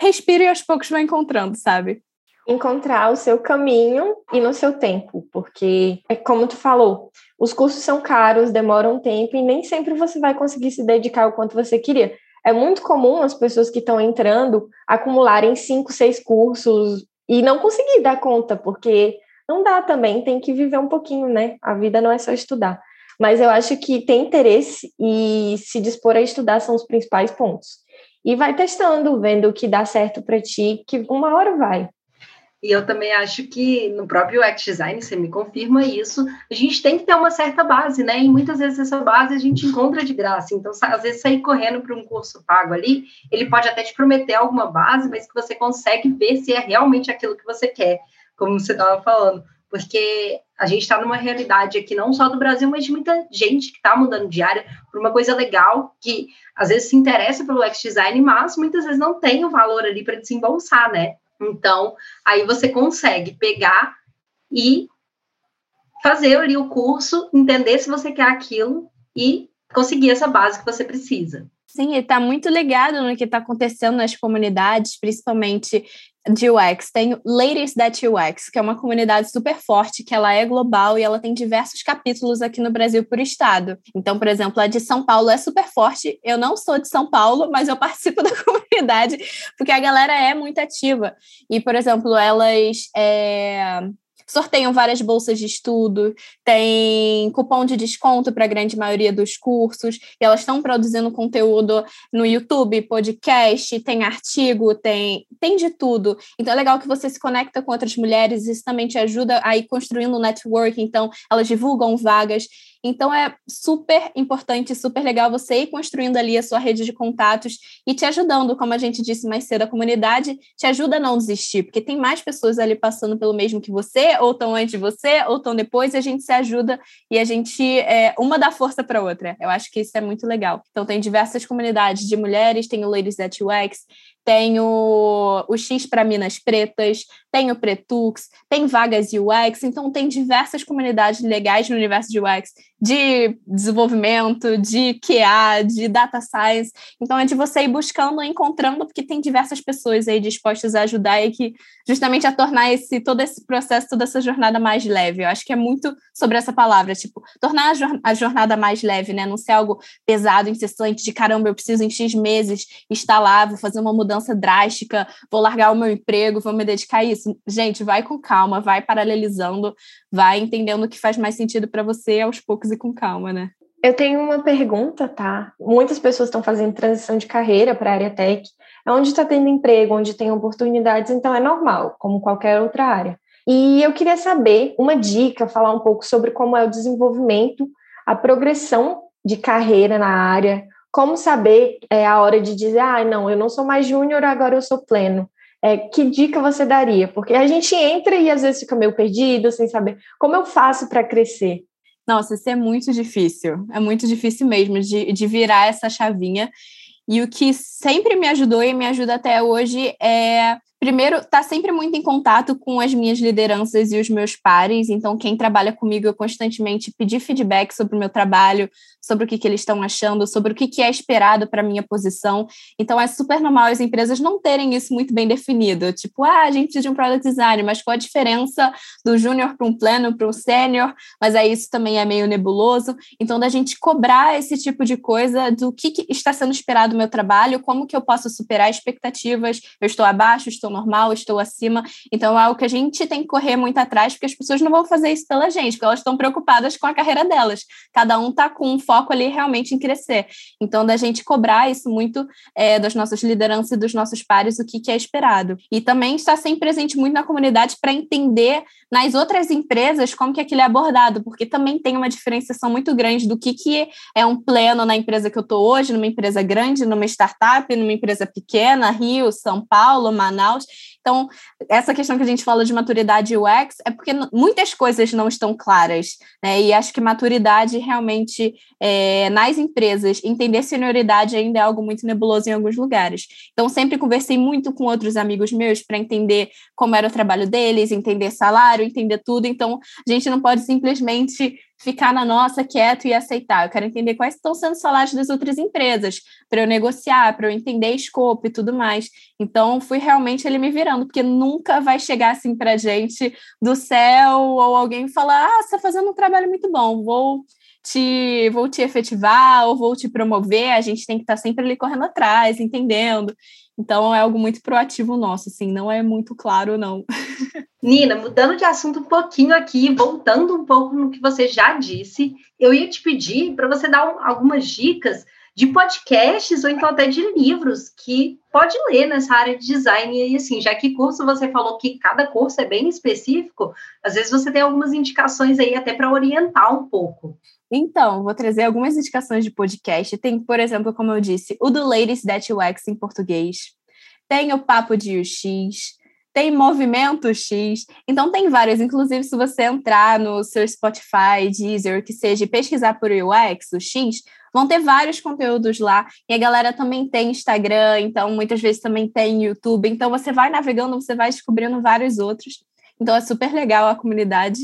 respira e aos poucos vai encontrando, sabe? Encontrar o seu caminho e no seu tempo, porque é como tu falou, os cursos são caros, demoram tempo e nem sempre você vai conseguir se dedicar o quanto você queria. É muito comum as pessoas que estão entrando acumularem cinco, seis cursos e não conseguir dar conta, porque não dá também, tem que viver um pouquinho, né? A vida não é só estudar. Mas eu acho que ter interesse e se dispor a estudar são os principais pontos. E vai testando, vendo o que dá certo para ti, que uma hora vai. E eu também acho que no próprio UX Design, você me confirma isso, a gente tem que ter uma certa base, né? E muitas vezes essa base a gente encontra de graça. Então, às vezes, sair correndo para um curso pago ali, ele pode até te prometer alguma base, mas que você consegue ver se é realmente aquilo que você quer, como você estava falando. porque a gente está numa realidade aqui não só do Brasil, mas de muita gente que está mudando de área uma coisa legal, que às vezes se interessa pelo UX design, mas muitas vezes não tem o valor ali para desembolsar, né? Então, aí você consegue pegar e fazer ali o curso, entender se você quer aquilo e conseguir essa base que você precisa. Sim, está muito ligado no que está acontecendo nas comunidades, principalmente de UX. Tem Ladies That UX, que é uma comunidade super forte, que ela é global e ela tem diversos capítulos aqui no Brasil por estado. Então, por exemplo, a de São Paulo é super forte. Eu não sou de São Paulo, mas eu participo da comunidade, porque a galera é muito ativa. E, por exemplo, elas é, sorteiam várias bolsas de estudo, tem cupom de desconto para a grande maioria dos cursos, e elas estão produzindo conteúdo no YouTube, podcast, tem artigo, tem, tem de tudo. Então é legal que você se conecta com outras mulheres, isso também te ajuda a ir construindo um network, então elas divulgam vagas. Então é super importante, super legal você ir construindo ali a sua rede de contatos e te ajudando, como a gente disse mais cedo, a comunidade te ajuda a não desistir, porque tem mais pessoas ali passando pelo mesmo que você, ou estão antes de você, ou estão depois, e a gente se ajuda e a gente é, uma dá força para outra. Eu acho que isso é muito legal. Então tem diversas comunidades de mulheres, tem o Ladies at UX, tem o, o X para Minas Pretas, tem o Pretux, tem vagas UX, então tem diversas comunidades legais no universo de UX, de desenvolvimento, de QA, de data science. Então é de você ir buscando, encontrando, porque tem diversas pessoas aí dispostas a ajudar e que justamente a tornar esse todo esse processo, toda essa jornada mais leve. Eu acho que é muito sobre essa palavra, tipo, tornar a jornada mais leve, né? Não ser algo pesado, incessante, de caramba, eu preciso em X meses lá, vou fazer uma mudança drástica, vou largar o meu emprego, vou me dedicar a isso. Gente, vai com calma, vai paralelizando, vai entendendo o que faz mais sentido para você aos poucos e com calma, né? Eu tenho uma pergunta, tá? Muitas pessoas estão fazendo transição de carreira para a área tech, é onde está tendo emprego, onde tem oportunidades, então é normal, como qualquer outra área. E eu queria saber uma dica, falar um pouco sobre como é o desenvolvimento, a progressão de carreira na área, como saber é, a hora de dizer, ah, não, eu não sou mais júnior, agora eu sou pleno. É, que dica você daria? Porque a gente entra e às vezes fica meio perdido, sem saber como eu faço para crescer. Nossa, isso é muito difícil. É muito difícil mesmo de, de virar essa chavinha. E o que sempre me ajudou e me ajuda até hoje é Primeiro, está sempre muito em contato com as minhas lideranças e os meus pares. Então, quem trabalha comigo, eu constantemente pedir feedback sobre o meu trabalho, sobre o que, que eles estão achando, sobre o que, que é esperado para minha posição. Então, é super normal as empresas não terem isso muito bem definido. Tipo, ah, a gente precisa de um product design, mas qual a diferença do júnior para um pleno, para um sênior? Mas aí isso também é meio nebuloso. Então, da gente cobrar esse tipo de coisa do que, que está sendo esperado do meu trabalho, como que eu posso superar expectativas, eu estou abaixo, estou normal, estou acima. Então é algo que a gente tem que correr muito atrás, porque as pessoas não vão fazer isso pela gente, porque elas estão preocupadas com a carreira delas. Cada um está com um foco ali realmente em crescer. Então, da gente cobrar isso muito é, das nossas lideranças e dos nossos pares, o que, que é esperado. E também estar sempre presente muito na comunidade para entender nas outras empresas como que aquilo é abordado, porque também tem uma diferenciação muito grande do que, que é um pleno na empresa que eu estou hoje, numa empresa grande, numa startup, numa empresa pequena, Rio, São Paulo, Manaus. out. Então, essa questão que a gente fala de maturidade UX é porque muitas coisas não estão claras, né? E acho que maturidade realmente é, nas empresas, entender senioridade ainda é algo muito nebuloso em alguns lugares. Então, sempre conversei muito com outros amigos meus para entender como era o trabalho deles, entender salário, entender tudo. Então, a gente não pode simplesmente ficar na nossa quieto e aceitar. Eu quero entender quais estão sendo os salários das outras empresas, para eu negociar, para eu entender escopo e tudo mais. Então, fui realmente ele me virando, porque nunca vai chegar assim para gente do céu ou alguém falar: ah, você está fazendo um trabalho muito bom, vou te, vou te efetivar ou vou te promover. A gente tem que estar tá sempre ali correndo atrás, entendendo. Então é algo muito proativo nosso, assim, não é muito claro, não. Nina, mudando de assunto um pouquinho aqui, voltando um pouco no que você já disse, eu ia te pedir para você dar um, algumas dicas de podcasts ou então até de livros que pode ler nessa área de design. E assim, já que curso você falou que cada curso é bem específico, às vezes você tem algumas indicações aí até para orientar um pouco. Então, vou trazer algumas indicações de podcast. Tem, por exemplo, como eu disse, o do Ladies That UX em português. Tem o Papo de UX. Tem movimento X. Então tem várias, inclusive se você entrar no seu Spotify, Deezer, que seja, pesquisar por UX, o X, vão ter vários conteúdos lá. E a galera também tem Instagram, então muitas vezes também tem YouTube. Então você vai navegando, você vai descobrindo vários outros. Então é super legal a comunidade.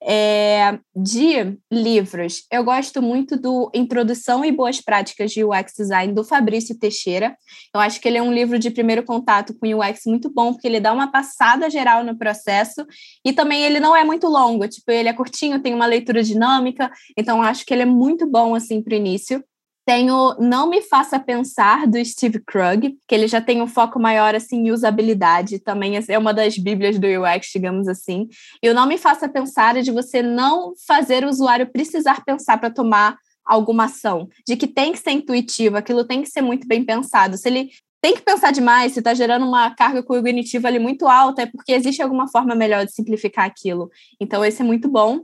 É, de livros, eu gosto muito do Introdução e Boas Práticas de UX Design, do Fabrício Teixeira. Eu acho que ele é um livro de primeiro contato com UX muito bom, porque ele dá uma passada geral no processo e também ele não é muito longo, tipo, ele é curtinho, tem uma leitura dinâmica, então acho que ele é muito bom, assim, para o início. Tenho Não Me Faça Pensar, do Steve Krug, que ele já tem um foco maior assim, em usabilidade, também é uma das bíblias do UX, digamos assim. E o Não Me Faça Pensar é de você não fazer o usuário precisar pensar para tomar alguma ação, de que tem que ser intuitivo, aquilo tem que ser muito bem pensado. Se ele tem que pensar demais, se está gerando uma carga cognitiva ali muito alta, é porque existe alguma forma melhor de simplificar aquilo. Então, esse é muito bom.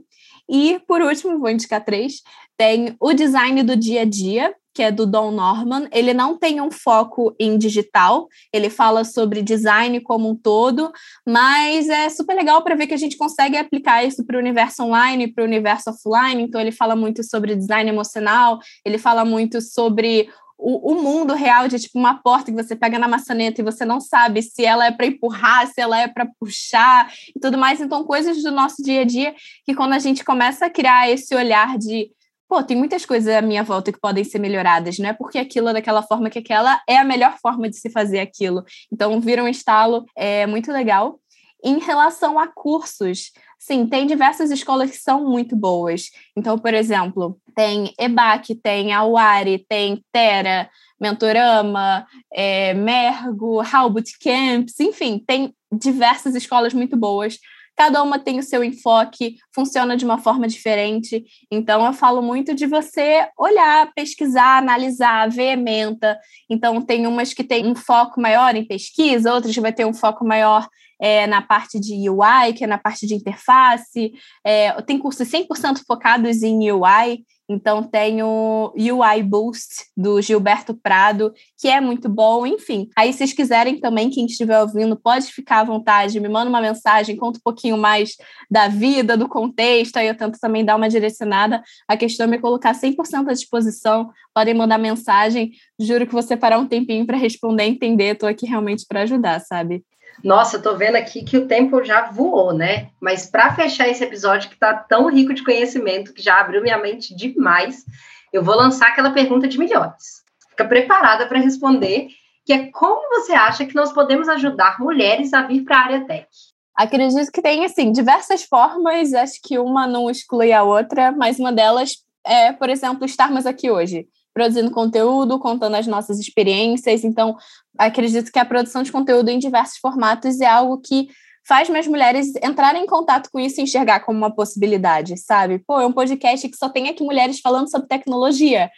E, por último, vou indicar três, tem o design do dia a dia, que é do Don Norman. Ele não tem um foco em digital, ele fala sobre design como um todo, mas é super legal para ver que a gente consegue aplicar isso para o universo online, para o universo offline. Então, ele fala muito sobre design emocional, ele fala muito sobre o, o, mundo real de tipo uma porta que você pega na maçaneta e você não sabe se ela é para empurrar, se ela é para puxar e tudo mais. Então, coisas do nosso dia a dia que quando a gente começa a criar esse olhar de pô, tem muitas coisas à minha volta que podem ser melhoradas, não é porque aquilo é daquela forma que aquela é a melhor forma de se fazer aquilo. Então, vira um estalo é muito legal. Em relação a cursos, sim, tem diversas escolas que são muito boas. Então, por exemplo, tem EBAC, tem Awari, tem Terra, Mentorama, é, Mergo, How Camps, enfim, tem diversas escolas muito boas cada uma tem o seu enfoque, funciona de uma forma diferente. Então, eu falo muito de você olhar, pesquisar, analisar, ver menta. Então, tem umas que tem um foco maior em pesquisa, outras que vai ter um foco maior é, na parte de UI, que é na parte de interface. É, tem cursos 100% focados em UI. Então, tem o UI Boost do Gilberto Prado, que é muito bom. Enfim, aí se vocês quiserem também, quem estiver ouvindo, pode ficar à vontade, me manda uma mensagem, conta um pouquinho mais da vida, do contexto. Aí eu tento também dar uma direcionada. A questão é me colocar 100% à disposição. Podem mandar mensagem. Juro que vou separar um tempinho para responder, entender. Estou aqui realmente para ajudar, sabe? Nossa, eu tô vendo aqui que o tempo já voou, né? Mas para fechar esse episódio que tá tão rico de conhecimento, que já abriu minha mente demais, eu vou lançar aquela pergunta de milhões. Fica preparada para responder, que é como você acha que nós podemos ajudar mulheres a vir para a área tech? Acredito que tem, assim, diversas formas, acho que uma não exclui a outra, mas uma delas é, por exemplo, estarmos aqui hoje produzindo conteúdo, contando as nossas experiências. Então, acredito que a produção de conteúdo em diversos formatos é algo que faz mais mulheres entrarem em contato com isso e enxergar como uma possibilidade, sabe? Pô, é um podcast que só tem aqui mulheres falando sobre tecnologia.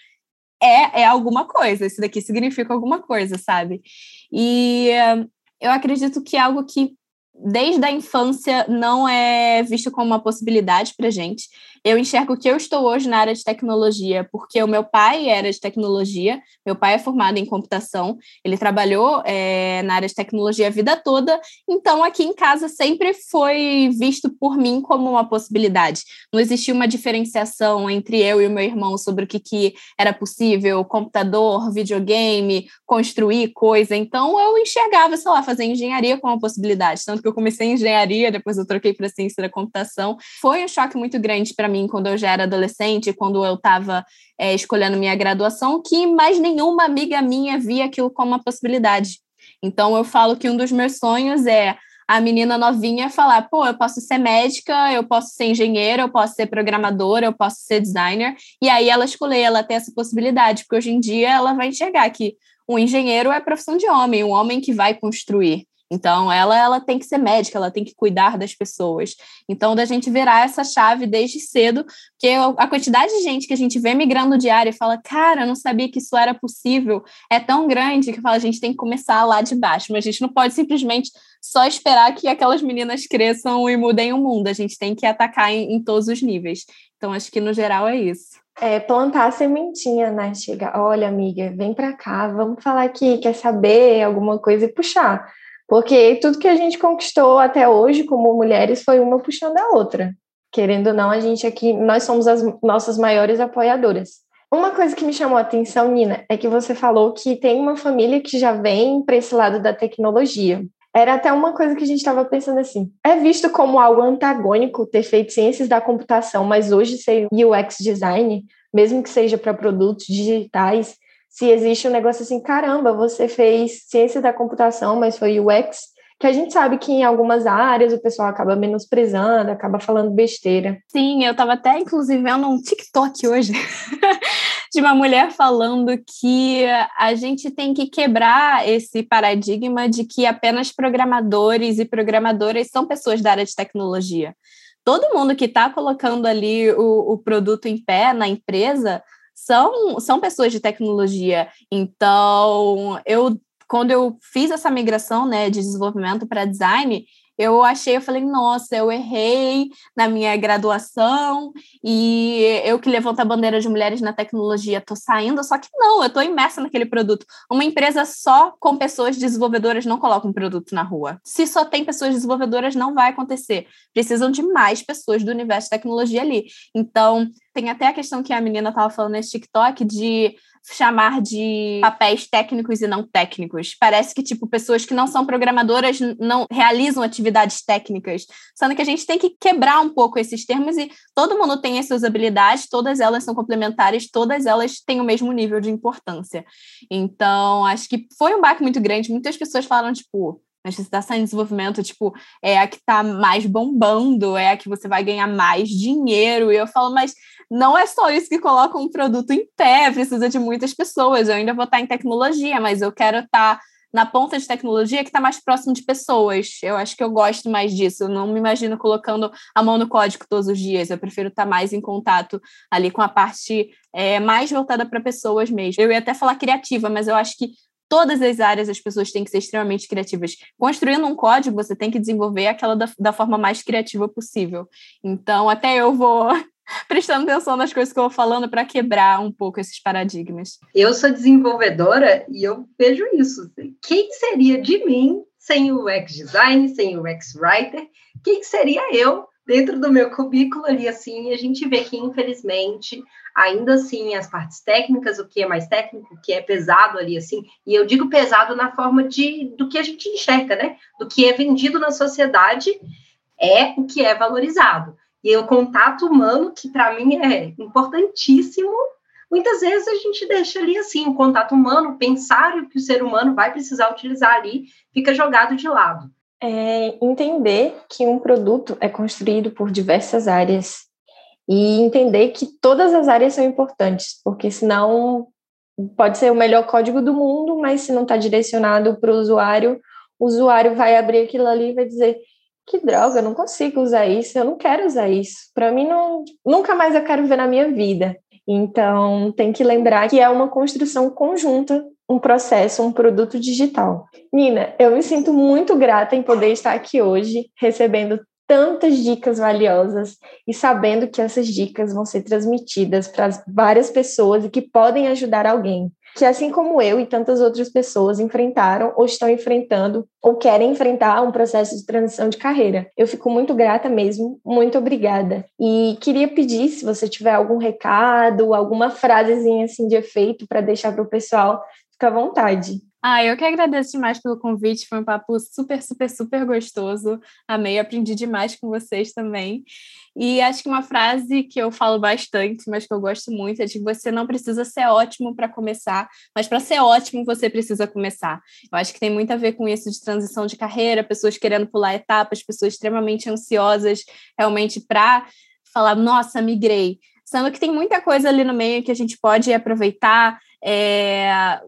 É, é alguma coisa, isso daqui significa alguma coisa, sabe? E uh, eu acredito que é algo que desde a infância não é visto como uma possibilidade para gente. Eu enxergo que eu estou hoje na área de tecnologia porque o meu pai era de tecnologia, meu pai é formado em computação, ele trabalhou é, na área de tecnologia a vida toda, então aqui em casa sempre foi visto por mim como uma possibilidade. Não existia uma diferenciação entre eu e o meu irmão sobre o que, que era possível, computador, videogame, construir coisa, então eu enxergava, sei lá, fazer engenharia como uma possibilidade, tanto que eu comecei em engenharia, depois eu troquei para ciência da computação. Foi um choque muito grande para mim quando eu já era adolescente, quando eu estava é, escolhendo minha graduação, que mais nenhuma amiga minha via aquilo como uma possibilidade. Então eu falo que um dos meus sonhos é a menina novinha falar, pô, eu posso ser médica, eu posso ser engenheira, eu posso ser programadora, eu posso ser designer, e aí ela escolher, ela ter essa possibilidade, porque hoje em dia ela vai enxergar que um engenheiro é profissão de homem, um homem que vai construir. Então, ela, ela tem que ser médica, ela tem que cuidar das pessoas. Então, da gente virar essa chave desde cedo, porque a quantidade de gente que a gente vê migrando diário e fala, cara, eu não sabia que isso era possível, é tão grande que fala, a gente tem que começar lá de baixo, mas a gente não pode simplesmente só esperar que aquelas meninas cresçam e mudem o mundo, a gente tem que atacar em, em todos os níveis. Então, acho que no geral é isso. É, plantar a sementinha, né? Chega, olha, amiga, vem para cá, vamos falar aqui, quer saber alguma coisa e puxar Porque tudo que a gente conquistou até hoje como mulheres foi uma puxando a outra. Querendo ou não, a gente aqui, nós somos as nossas maiores apoiadoras. Uma coisa que me chamou a atenção, Nina, é que você falou que tem uma família que já vem para esse lado da tecnologia. Era até uma coisa que a gente estava pensando assim. É visto como algo antagônico ter feito ciências da computação, mas hoje ser UX design, mesmo que seja para produtos digitais, se existe um negócio assim, caramba, você fez ciência da computação, mas foi UX, que a gente sabe que em algumas áreas o pessoal acaba menosprezando, acaba falando besteira. Sim, eu estava até inclusive vendo um TikTok hoje de uma mulher falando que a gente tem que quebrar esse paradigma de que apenas programadores e programadoras são pessoas da área de tecnologia. Todo mundo que está colocando ali o, o produto em pé na empresa são, são pessoas de tecnologia. Então, eu quando eu fiz essa migração né, de desenvolvimento para design, eu achei, eu falei, nossa, eu errei na minha graduação e eu que levanto a bandeira de mulheres na tecnologia, tô saindo, só que não, eu tô imersa naquele produto. Uma empresa só com pessoas desenvolvedoras não coloca um produto na rua. Se só tem pessoas desenvolvedoras, não vai acontecer. Precisam de mais pessoas do universo de tecnologia ali. Então, tem até a questão que a menina estava falando nesse TikTok de chamar de papéis técnicos e não técnicos. Parece que, tipo, pessoas que não são programadoras não realizam atividades técnicas, sendo que a gente tem que quebrar um pouco esses termos e todo mundo tem as suas habilidades, todas elas são complementares, todas elas têm o mesmo nível de importância. Então, acho que foi um baque muito grande. Muitas pessoas falaram, tipo, a está em desenvolvimento, tipo, é a que está mais bombando, é a que você vai ganhar mais dinheiro. E eu falo, mas não é só isso que coloca um produto em pé, precisa de muitas pessoas. Eu ainda vou estar em tecnologia, mas eu quero estar na ponta de tecnologia que está mais próximo de pessoas. Eu acho que eu gosto mais disso. Eu não me imagino colocando a mão no código todos os dias. Eu prefiro estar mais em contato ali com a parte é, mais voltada para pessoas mesmo. Eu ia até falar criativa, mas eu acho que todas as áreas as pessoas têm que ser extremamente criativas. Construindo um código, você tem que desenvolver aquela da, da forma mais criativa possível. Então, até eu vou prestando atenção nas coisas que eu vou falando para quebrar um pouco esses paradigmas. Eu sou desenvolvedora e eu vejo isso. Quem seria de mim sem o UX design, sem o UX writer? Quem seria eu dentro do meu currículo ali assim? A gente vê que infelizmente ainda assim as partes técnicas, o que é mais técnico, o que é pesado ali assim, e eu digo pesado na forma de do que a gente enxerga, né? Do que é vendido na sociedade é o que é valorizado. E o contato humano, que para mim é importantíssimo, muitas vezes a gente deixa ali assim, o contato humano, pensar o que o ser humano vai precisar utilizar ali, fica jogado de lado. É entender que um produto é construído por diversas áreas e entender que todas as áreas são importantes, porque senão pode ser o melhor código do mundo, mas se não está direcionado para o usuário, o usuário vai abrir aquilo ali e vai dizer que droga, eu não consigo usar isso, eu não quero usar isso. Para mim, não, nunca mais eu quero ver na minha vida. Então, tem que lembrar que é uma construção conjunta, um processo, um produto digital. Nina, eu me sinto muito grata em poder estar aqui hoje, recebendo tantas dicas valiosas e sabendo que essas dicas vão ser transmitidas para várias pessoas e que podem ajudar alguém que, assim como eu e tantas outras pessoas, enfrentaram ou estão enfrentando ou querem enfrentar um processo de transição de carreira. Eu fico muito grata mesmo, muito obrigada. E queria pedir, se você tiver algum recado, alguma frasezinha assim de efeito para deixar para o pessoal, fica à vontade. Ah, eu que agradeço demais pelo convite, foi um papo super, super, super gostoso. Amei, aprendi demais com vocês também. E acho que uma frase que eu falo bastante, mas que eu gosto muito, é de que você não precisa ser ótimo para começar, mas para ser ótimo você precisa começar. Eu acho que tem muito a ver com isso de transição de carreira, pessoas querendo pular etapas, pessoas extremamente ansiosas realmente para falar, nossa, migrei. Sendo que tem muita coisa ali no meio que a gente pode aproveitar, é,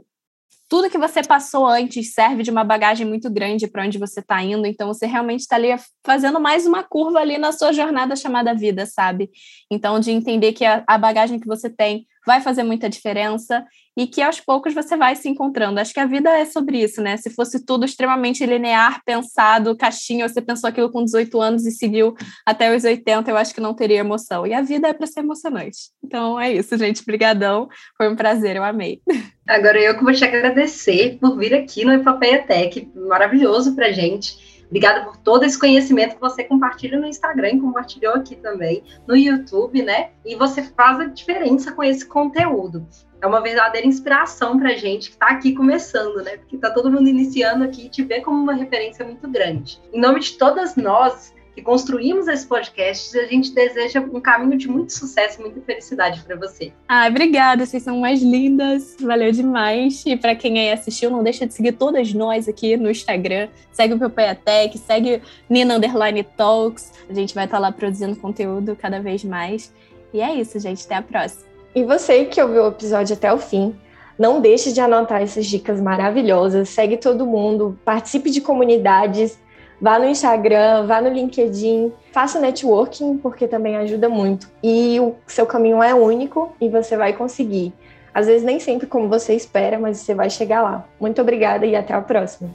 tudo que você passou antes serve de uma bagagem muito grande para onde você está indo, então você realmente está ali fazendo mais uma curva ali na sua jornada chamada vida, sabe? Então, de entender que a, a bagagem que você tem vai fazer muita diferença e que aos poucos você vai se encontrando. Acho que a vida é sobre isso, né? Se fosse tudo extremamente linear, pensado, caixinha, você pensou aquilo com 18 anos e seguiu até os 80, eu acho que não teria emoção. E a vida é para ser emocionante. Então é isso, gente. Obrigadão. Foi um prazer, eu amei. Agora eu que vou te agradecer por vir aqui no Epopeia Tech, maravilhoso pra gente. Obrigada por todo esse conhecimento que você compartilha no Instagram, compartilhou aqui também no YouTube, né? E você faz a diferença com esse conteúdo. É uma verdadeira inspiração para a gente que está aqui começando, né? Porque está todo mundo iniciando aqui e te vê como uma referência muito grande. Em nome de todas nós, que construímos esse podcast a gente deseja um caminho de muito sucesso e muita felicidade para você. Ah, obrigada, vocês são mais lindas, valeu demais. E para quem aí assistiu, não deixa de seguir todas nós aqui no Instagram. Segue o Tech, segue Nina Underline Talks. A gente vai estar tá lá produzindo conteúdo cada vez mais. E é isso, gente. Até a próxima. E você que ouviu o episódio até o fim, não deixe de anotar essas dicas maravilhosas. Segue todo mundo, participe de comunidades Vá no Instagram, vá no LinkedIn, faça networking, porque também ajuda muito. E o seu caminho é único e você vai conseguir. Às vezes nem sempre como você espera, mas você vai chegar lá. Muito obrigada e até a próxima.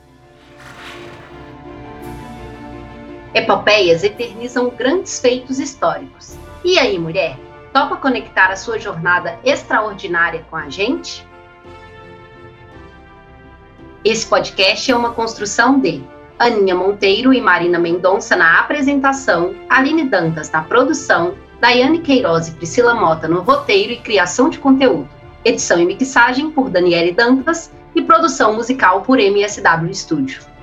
Epopeias eternizam grandes feitos históricos. E aí, mulher? Topa conectar a sua jornada extraordinária com a gente? Esse podcast é uma construção de Aninha Monteiro e Marina Mendonça na apresentação, Aline Dantas na produção, Daiane Queiroz e Priscila Mota no roteiro e criação de conteúdo, edição e mixagem por Daniele Dantas e produção musical por MSW Studio.